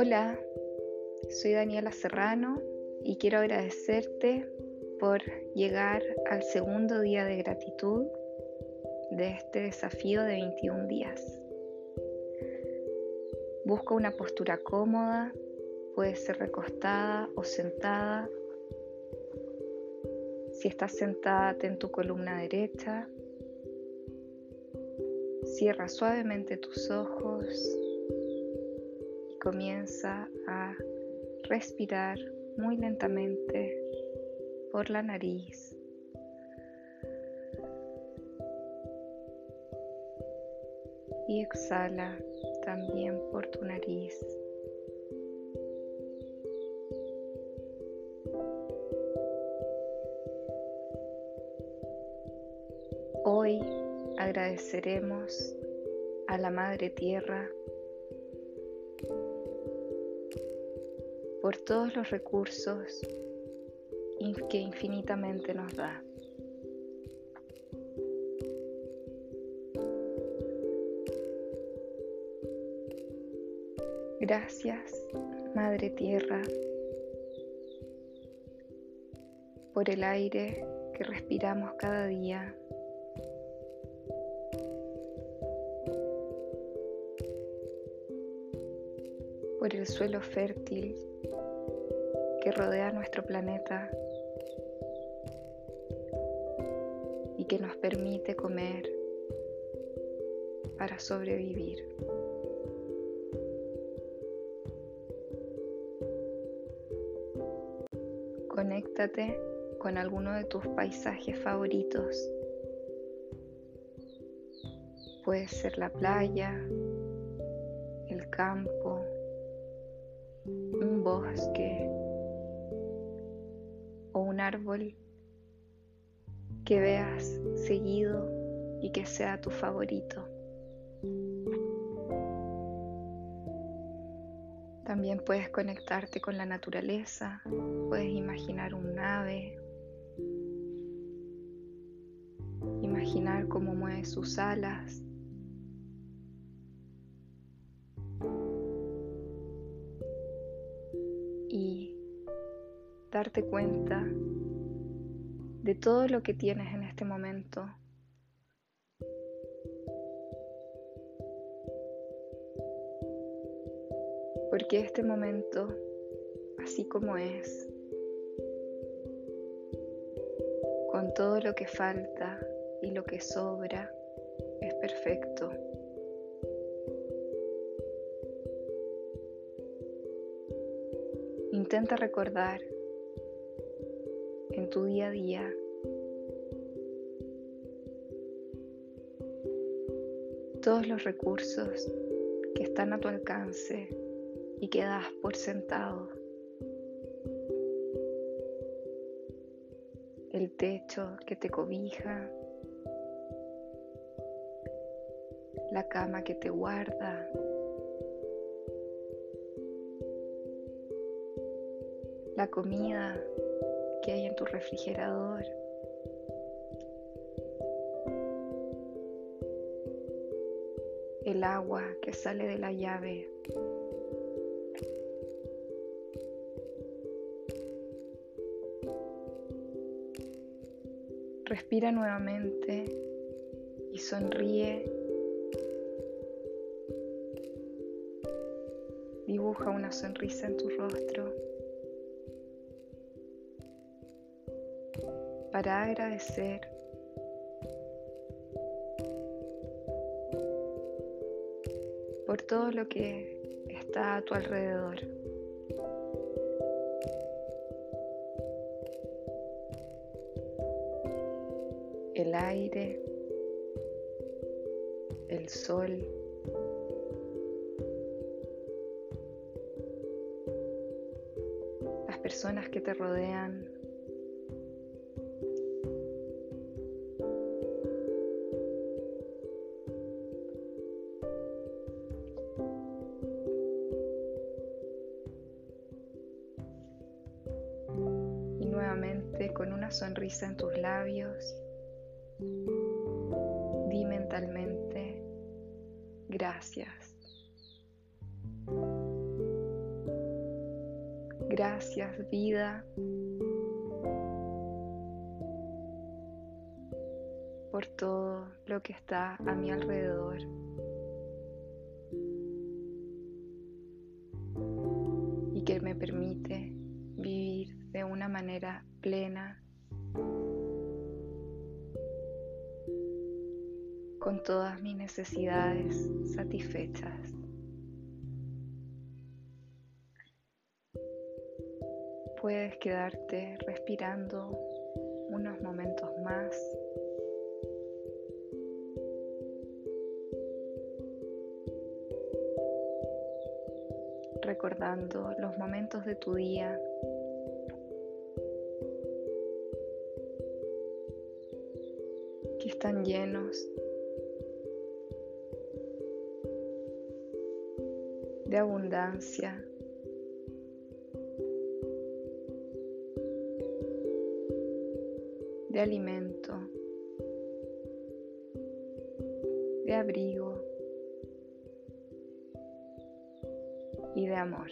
Hola, soy Daniela Serrano y quiero agradecerte por llegar al segundo día de gratitud de este desafío de 21 días. Busca una postura cómoda, puede ser recostada o sentada. Si estás sentada, ten tu columna derecha. Cierra suavemente tus ojos comienza a respirar muy lentamente por la nariz. Y exhala también por tu nariz. Hoy agradeceremos a la Madre Tierra por todos los recursos que infinitamente nos da. Gracias, Madre Tierra, por el aire que respiramos cada día. El suelo fértil que rodea nuestro planeta y que nos permite comer para sobrevivir. Conéctate con alguno de tus paisajes favoritos. Puede ser la playa, el campo, bosque o un árbol que veas seguido y que sea tu favorito. También puedes conectarte con la naturaleza, puedes imaginar un ave, imaginar cómo mueve sus alas darte cuenta de todo lo que tienes en este momento. Porque este momento, así como es, con todo lo que falta y lo que sobra, es perfecto. Intenta recordar en tu día a día. Todos los recursos que están a tu alcance y que das por sentado. El techo que te cobija. La cama que te guarda. La comida que hay en tu refrigerador. El agua que sale de la llave. Respira nuevamente y sonríe. Dibuja una sonrisa en tu rostro. Para agradecer por todo lo que está a tu alrededor. El aire, el sol, las personas que te rodean, con una sonrisa en tus labios, di mentalmente gracias. Gracias vida por todo lo que está a mi alrededor. Y que me permite vivir de una manera plena con todas mis necesidades satisfechas. Puedes quedarte respirando unos momentos más. recordando los momentos de tu día que están llenos de abundancia. de alimento, de abrigo y de amor.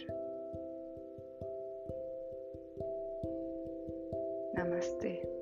Namaste.